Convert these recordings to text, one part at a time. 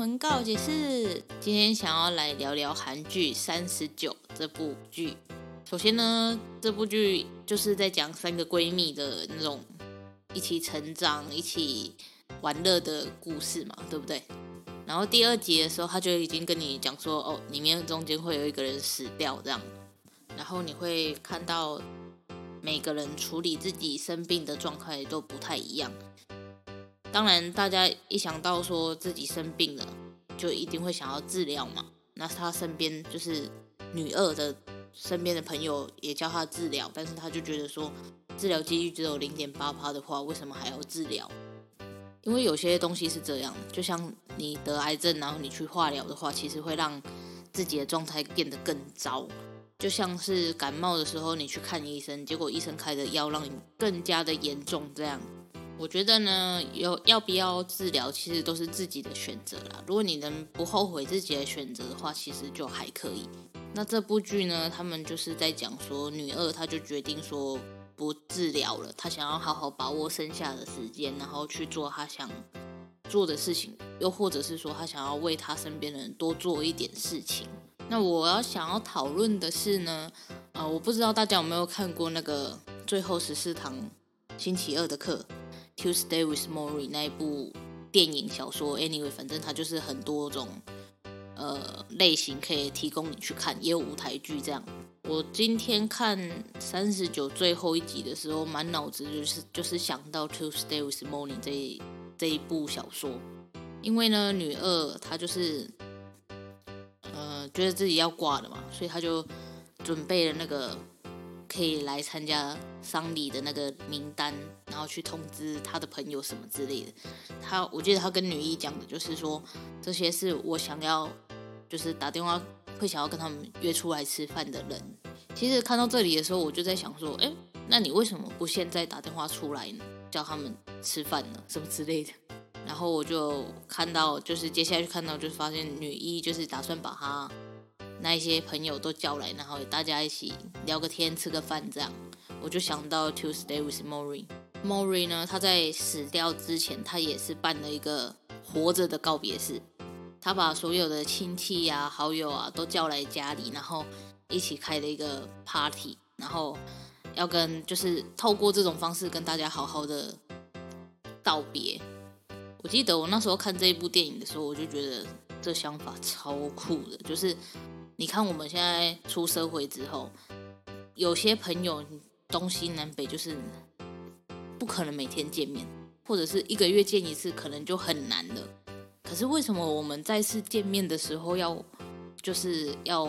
魂告解室，今天想要来聊聊韩剧《三十九》这部剧。首先呢，这部剧就是在讲三个闺蜜的那种一起成长、一起玩乐的故事嘛，对不对？然后第二集的时候，他就已经跟你讲说，哦，里面中间会有一个人死掉这样，然后你会看到每个人处理自己生病的状态都不太一样。当然，大家一想到说自己生病了，就一定会想要治疗嘛。那他身边就是女二的身边的朋友也叫他治疗，但是他就觉得说治疗几率只有零点八趴的话，为什么还要治疗？因为有些东西是这样，就像你得癌症，然后你去化疗的话，其实会让自己的状态变得更糟。就像是感冒的时候，你去看医生，结果医生开的药让你更加的严重，这样。我觉得呢，有要不要治疗，其实都是自己的选择啦。如果你能不后悔自己的选择的话，其实就还可以。那这部剧呢，他们就是在讲说，女二她就决定说不治疗了，她想要好好把握剩下的时间，然后去做她想做的事情，又或者是说她想要为她身边的人多做一点事情。那我要想要讨论的是呢，啊、呃，我不知道大家有没有看过那个最后十四堂星期二的课。Tuesday with Morrie 那一部电影小说，anyway，反正它就是很多种呃类型可以提供你去看，也有舞台剧这样。我今天看三十九最后一集的时候，满脑子就是就是想到 Tuesday with Morrie 这这一部小说，因为呢，女二她就是呃觉得自己要挂了嘛，所以她就准备了那个。可以来参加丧礼的那个名单，然后去通知他的朋友什么之类的。他，我记得他跟女一讲的就是说，这些是我想要，就是打电话会想要跟他们约出来吃饭的人。其实看到这里的时候，我就在想说，哎，那你为什么不现在打电话出来呢？叫他们吃饭呢，什么之类的。然后我就看到，就是接下来看到，就是发现女一就是打算把他。那一些朋友都叫来，然后大家一起聊个天、吃个饭，这样我就想到 Tuesday with Morrie。Morrie 呢，他在死掉之前，他也是办了一个活着的告别式。他把所有的亲戚呀、啊、好友啊都叫来家里，然后一起开了一个 party，然后要跟就是透过这种方式跟大家好好的道别。我记得我那时候看这一部电影的时候，我就觉得这想法超酷的，就是。你看，我们现在出社会之后，有些朋友东西南北就是不可能每天见面，或者是一个月见一次，可能就很难了。可是为什么我们再次见面的时候要就是要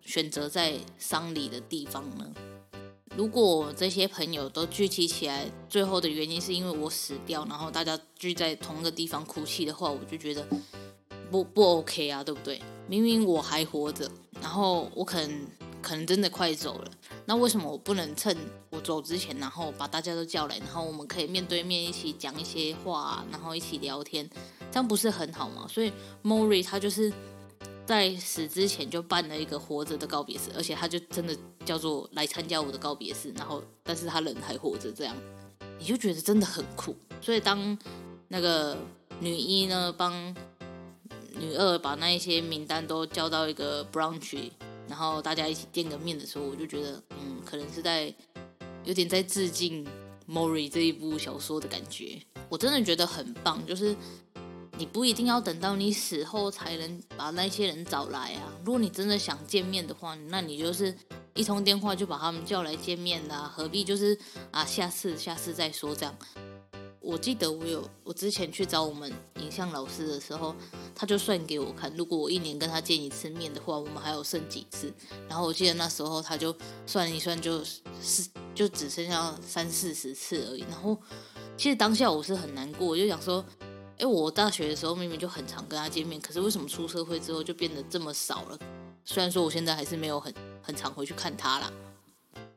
选择在丧礼的地方呢？如果这些朋友都聚集起来，最后的原因是因为我死掉，然后大家聚在同一个地方哭泣的话，我就觉得。不不 OK 啊，对不对？明明我还活着，然后我可能可能真的快走了，那为什么我不能趁我走之前，然后把大家都叫来，然后我们可以面对面一起讲一些话，然后一起聊天，这样不是很好吗？所以，Mori 他就是在死之前就办了一个活着的告别式，而且他就真的叫做来参加我的告别式，然后但是他人还活着，这样你就觉得真的很酷。所以当那个女一呢帮。女二把那一些名单都叫到一个 brunch，然后大家一起见个面的时候，我就觉得，嗯，可能是在有点在致敬 Mori 这一部小说的感觉。我真的觉得很棒，就是你不一定要等到你死后才能把那些人找来啊。如果你真的想见面的话，那你就是一通电话就把他们叫来见面啦，何必就是啊，下次下次再说这样。我记得我有我之前去找我们影像老师的时候，他就算给我看，如果我一年跟他见一次面的话，我们还有剩几次。然后我记得那时候他就算一算，就是就只剩下三四十次而已。然后其实当下我是很难过，我就想说，哎，我大学的时候明明就很常跟他见面，可是为什么出社会之后就变得这么少了？虽然说我现在还是没有很很常回去看他啦。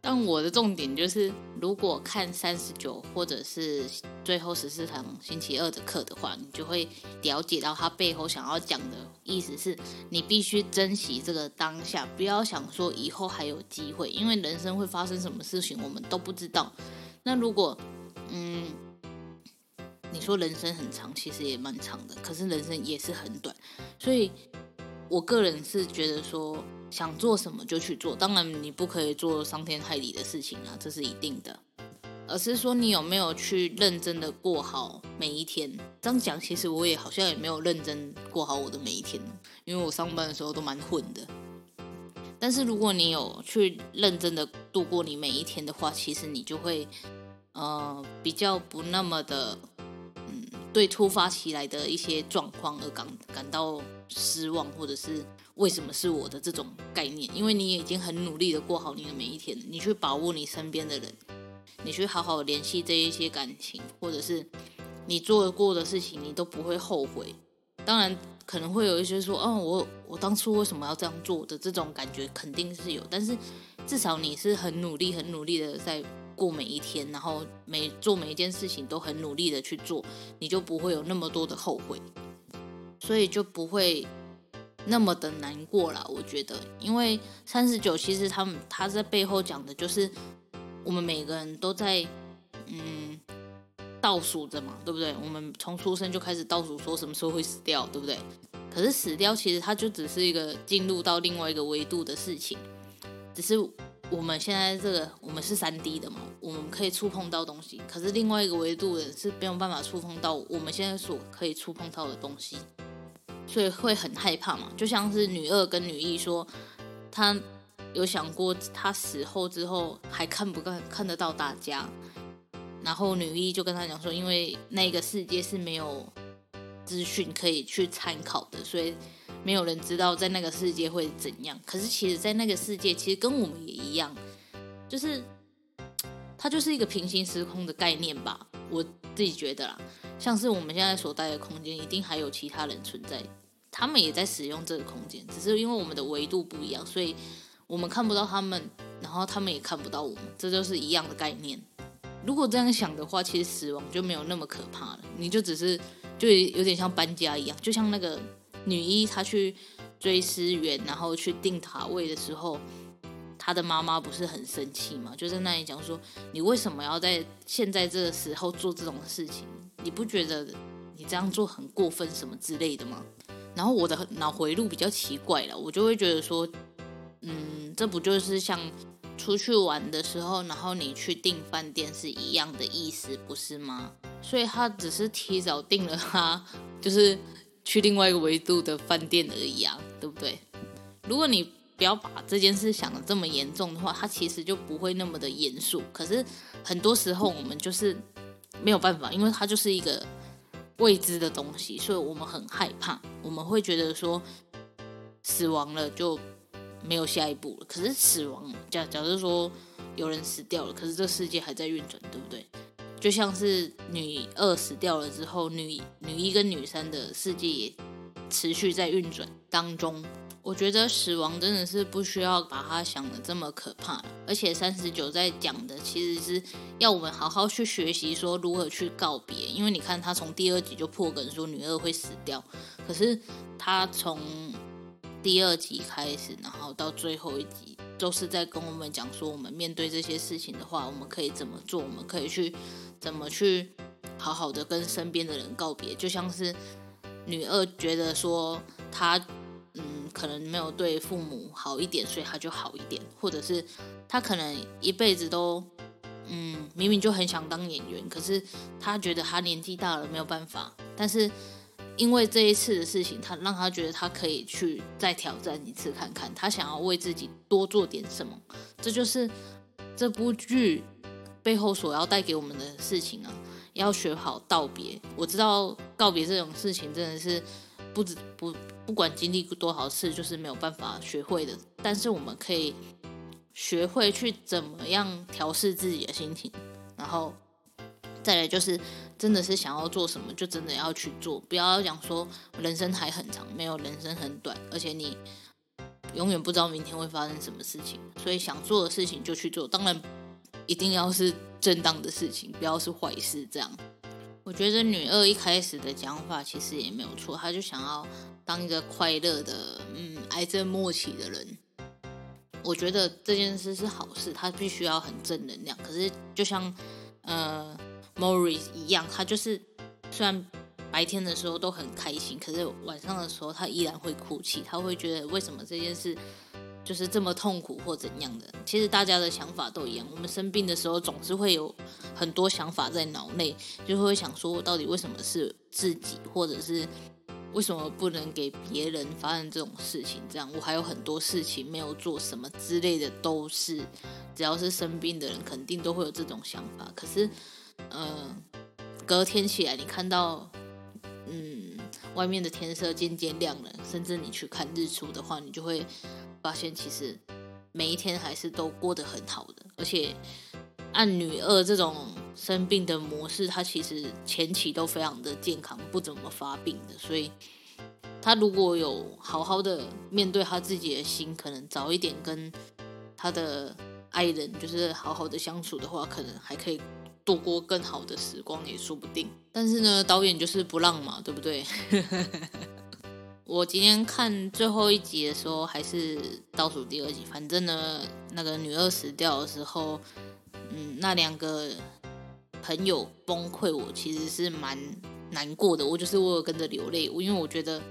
但我的重点就是，如果看三十九或者是最后十四堂星期二的课的话，你就会了解到他背后想要讲的意思是，你必须珍惜这个当下，不要想说以后还有机会，因为人生会发生什么事情我们都不知道。那如果，嗯，你说人生很长，其实也蛮长的，可是人生也是很短，所以我个人是觉得说。想做什么就去做，当然你不可以做伤天害理的事情啊，这是一定的。而是说你有没有去认真的过好每一天。这样讲，其实我也好像也没有认真过好我的每一天，因为我上班的时候都蛮混的。但是如果你有去认真的度过你每一天的话，其实你就会呃比较不那么的嗯对突发起来的一些状况而感感到失望，或者是。为什么是我的这种概念？因为你已经很努力的过好你的每一天，你去把握你身边的人，你去好好联系这一些感情，或者是你做过的事情，你都不会后悔。当然，可能会有一些说，哦，我我当初为什么要这样做的这种感觉肯定是有，但是至少你是很努力、很努力的在过每一天，然后每做每一件事情都很努力的去做，你就不会有那么多的后悔，所以就不会。那么的难过了，我觉得，因为三十九其实他们他在背后讲的就是我们每个人都在嗯倒数着嘛，对不对？我们从出生就开始倒数，说什么时候会死掉，对不对？可是死掉其实它就只是一个进入到另外一个维度的事情，只是我们现在这个我们是三 D 的嘛，我们可以触碰到东西，可是另外一个维度的是没有办法触碰到我们现在所可以触碰到的东西。所以会很害怕嘛，就像是女二跟女一说，她有想过她死后之后还看不看看得到大家，然后女一就跟她讲说，因为那个世界是没有资讯可以去参考的，所以没有人知道在那个世界会怎样。可是其实，在那个世界其实跟我们也一样，就是它就是一个平行时空的概念吧，我自己觉得啦。像是我们现在所待的空间，一定还有其他人存在，他们也在使用这个空间，只是因为我们的维度不一样，所以我们看不到他们，然后他们也看不到我们，这就是一样的概念。如果这样想的话，其实死亡就没有那么可怕了，你就只是就有点像搬家一样，就像那个女一她去追思源，然后去定塔位的时候，她的妈妈不是很生气吗？就在那里讲说，你为什么要在现在这个时候做这种事情？你不觉得你这样做很过分什么之类的吗？然后我的脑回路比较奇怪了，我就会觉得说，嗯，这不就是像出去玩的时候，然后你去订饭店是一样的意思，不是吗？所以他只是提早订了他，就是去另外一个维度的饭店而已啊，对不对？如果你不要把这件事想得这么严重的话，他其实就不会那么的严肃。可是很多时候我们就是。没有办法，因为它就是一个未知的东西，所以我们很害怕。我们会觉得说，死亡了就没有下一步了。可是死亡，假假设说有人死掉了，可是这世界还在运转，对不对？就像是女二死掉了之后，女女一跟女三的世界也持续在运转当中。我觉得死亡真的是不需要把它想得这么可怕，而且三十九在讲的其实是要我们好好去学习说如何去告别，因为你看他从第二集就破梗说女二会死掉，可是他从第二集开始，然后到最后一集都是在跟我们讲说，我们面对这些事情的话，我们可以怎么做，我们可以去怎么去好好的跟身边的人告别，就像是女二觉得说她。可能没有对父母好一点，所以他就好一点，或者是他可能一辈子都，嗯，明明就很想当演员，可是他觉得他年纪大了没有办法，但是因为这一次的事情，他让他觉得他可以去再挑战一次看看，他想要为自己多做点什么。这就是这部剧背后所要带给我们的事情啊！要学好道别。我知道告别这种事情真的是不止不不管经历过多少次，就是没有办法学会的。但是我们可以学会去怎么样调试自己的心情，然后。再来就是，真的是想要做什么，就真的要去做，不要讲说人生还很长，没有人生很短，而且你永远不知道明天会发生什么事情，所以想做的事情就去做，当然一定要是正当的事情，不要是坏事。这样，我觉得女二一开始的讲法其实也没有错，她就想要当一个快乐的，嗯，癌症末期的人。我觉得这件事是好事，她必须要很正能量。可是就像，呃。Morris 一样，他就是虽然白天的时候都很开心，可是晚上的时候他依然会哭泣。他会觉得为什么这件事就是这么痛苦或怎样的？其实大家的想法都一样。我们生病的时候总是会有很多想法在脑内，就会想说到底为什么是自己，或者是为什么不能给别人发生这种事情？这样我还有很多事情没有做，什么之类的都是，只要是生病的人，肯定都会有这种想法。可是。呃，隔天起来，你看到，嗯，外面的天色渐渐亮了，甚至你去看日出的话，你就会发现，其实每一天还是都过得很好的。而且，按女二这种生病的模式，她其实前期都非常的健康，不怎么发病的。所以，她如果有好好的面对她自己的心，可能早一点跟她的爱人就是好好的相处的话，可能还可以。度过更好的时光也说不定，但是呢，导演就是不让嘛，对不对？我今天看最后一集的时候，还是倒数第二集。反正呢，那个女二死掉的时候，嗯，那两个朋友崩溃，我其实是蛮难过的。我就是我有跟着流泪，因为我觉得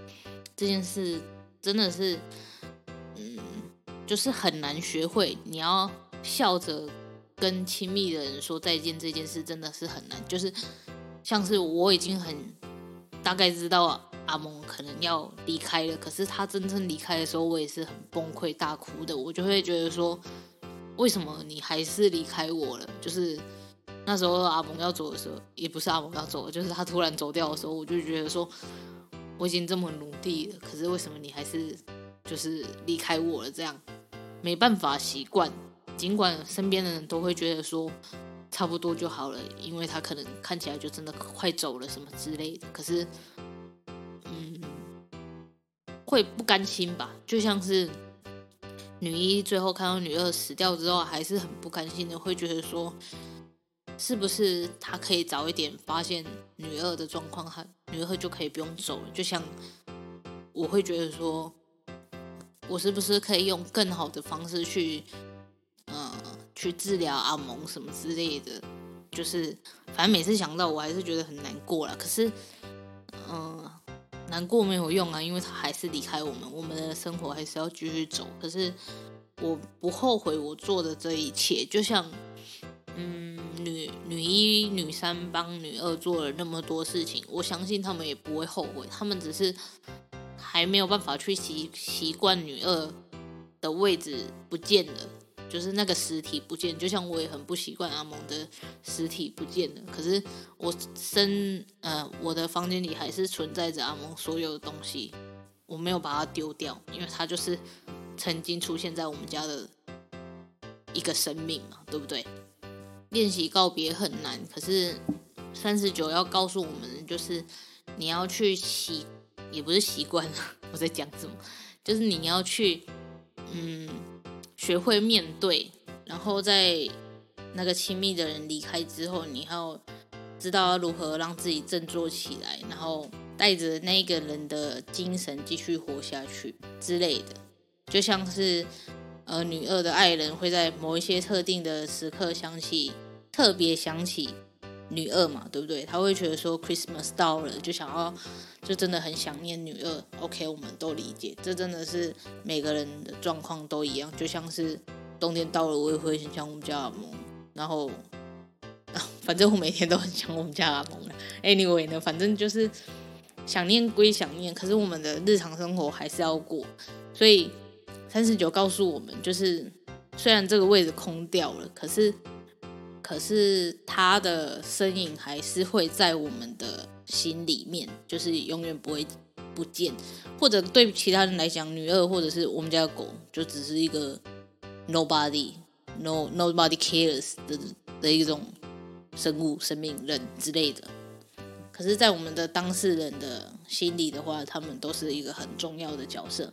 这件事真的是，嗯，就是很难学会，你要笑着。跟亲密的人说再见这件事真的是很难，就是像是我已经很大概知道阿蒙可能要离开了，可是他真正离开的时候，我也是很崩溃大哭的。我就会觉得说，为什么你还是离开我了？就是那时候阿蒙要走的时候，也不是阿蒙要走，就是他突然走掉的时候，我就觉得说，我已经这么努力了，可是为什么你还是就是离开我了？这样没办法习惯。尽管身边的人都会觉得说差不多就好了，因为他可能看起来就真的快走了什么之类的，可是，会不甘心吧？就像是女一最后看到女二死掉之后，还是很不甘心的，会觉得说，是不是他可以早一点发现女二的状况，他女二就可以不用走了？就像我会觉得说，我是不是可以用更好的方式去。去治疗阿蒙什么之类的，就是反正每次想到，我还是觉得很难过了。可是，难过没有用啊，因为他还是离开我们，我们的生活还是要继续走。可是，我不后悔我做的这一切，就像，嗯，女女一、女三帮女二做了那么多事情，我相信他们也不会后悔，他们只是还没有办法去习习惯女二的位置不见了。就是那个实体不见，就像我也很不习惯阿蒙的实体不见了。可是我身呃，我的房间里还是存在着阿蒙所有的东西，我没有把它丢掉，因为它就是曾经出现在我们家的一个生命嘛，对不对？练习告别很难，可是三十九要告诉我们，就是你要去习，也不是习惯，我在讲什么，就是你要去，嗯。学会面对，然后在那个亲密的人离开之后，你要知道如何让自己振作起来，然后带着那个人的精神继续活下去之类的。就像是呃，女二的爱人会在某一些特定的时刻想起，特别想起。女二嘛，对不对？他会觉得说 Christmas 到了，就想要，就真的很想念女二。OK，我们都理解，这真的是每个人的状况都一样。就像是冬天到了，我也会很想我们家阿蒙。然后，啊，反正我每天都很想我们家阿蒙。Anyway 呢，反正就是想念归想念，可是我们的日常生活还是要过。所以三十九告诉我们，就是虽然这个位置空掉了，可是可是他的身影还是会在我们的心里面，就是永远不会不见。或者对其他人来讲，女二或者是我们家的狗，就只是一个 nobody，no nobody cares 的的一种生物、生命、人之类的。可是，在我们的当事人的心里的话，他们都是一个很重要的角色。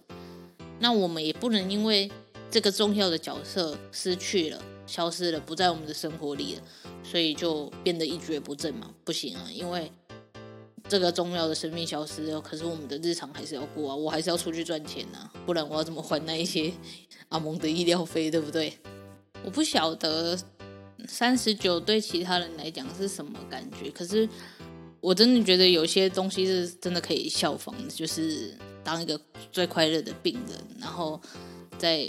那我们也不能因为这个重要的角色失去了、消失了、不在我们的生活里了，所以就变得一蹶不振嘛？不行啊，因为。这个重要的生命消失了，可是我们的日常还是要过啊，我还是要出去赚钱啊，不然我要怎么还那一些 阿蒙的医疗费，对不对？我不晓得三十九对其他人来讲是什么感觉，可是我真的觉得有些东西是真的可以效仿的，就是当一个最快乐的病人，然后在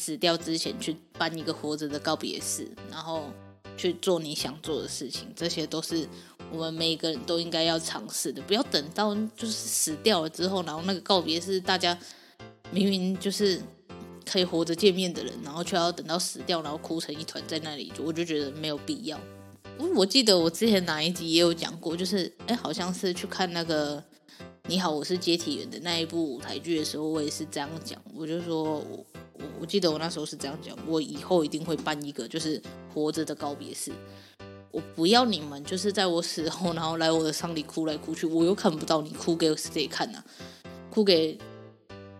死掉之前去办一个活着的告别式，然后去做你想做的事情，这些都是。我们每一个人都应该要尝试的，不要等到就是死掉了之后，然后那个告别是大家明明就是可以活着见面的人，然后却要等到死掉，然后哭成一团在那里，我就觉得没有必要。我记得我之前哪一集也有讲过，就是哎，好像是去看那个《你好，我是接体员》的那一部舞台剧的时候，我也是这样讲，我就说我我记得我那时候是这样讲，我以后一定会办一个就是活着的告别式。我不要你们，就是在我死后，然后来我的丧礼哭来哭去，我又看不到你哭给谁看呢、啊？哭给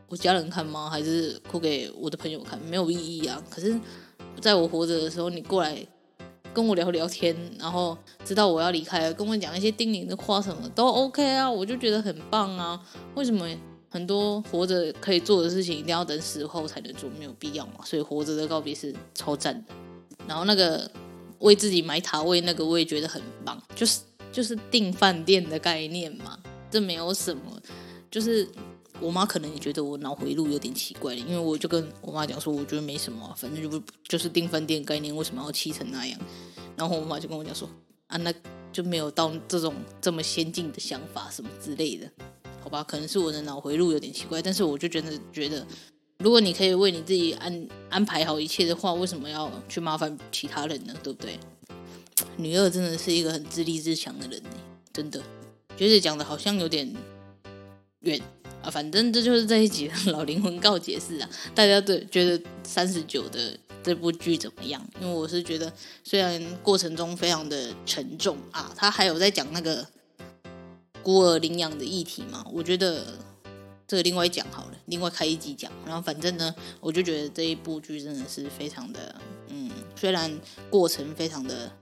我家人看吗？还是哭给我的朋友看？没有意义啊！可是在我活着的时候，你过来跟我聊聊天，然后知道我要离开了，跟我讲一些叮咛的话，什么都 OK 啊，我就觉得很棒啊！为什么很多活着可以做的事情，一定要等死后才能做？没有必要嘛！所以活着的告别是超赞的。然后那个。为自己买塔位，那个我也觉得很棒，就是就是订饭店的概念嘛，这没有什么。就是我妈可能也觉得我脑回路有点奇怪，因为我就跟我妈讲说，我觉得没什么，反正就不就是订饭店概念，为什么要气成那样？然后我妈就跟我讲说，啊，那就没有到这种这么先进的想法什么之类的，吧？可能是我的脑回路有点奇怪，但是我就真的觉得。如果你可以为你自己安安排好一切的话，为什么要去麻烦其他人呢？对不对？女二真的是一个很自立自强的人呢，真的。觉得讲的好像有点远啊，反正这就是这一集的老灵魂告解室啊。大家对觉得三十九的这部剧怎么样？因为我是觉得，虽然过程中非常的沉重啊，他还有在讲那个孤儿领养的议题嘛，我觉得。这个另外讲好了，另外开一集讲。然后反正呢，我就觉得这一部剧真的是非常的，嗯，虽然过程非常的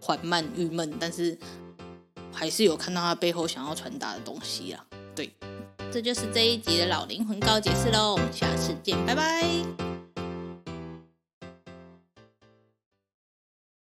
缓慢、郁闷，但是还是有看到他背后想要传达的东西啦。对，这就是这一集的老灵魂告解室喽，我们下次见，拜拜。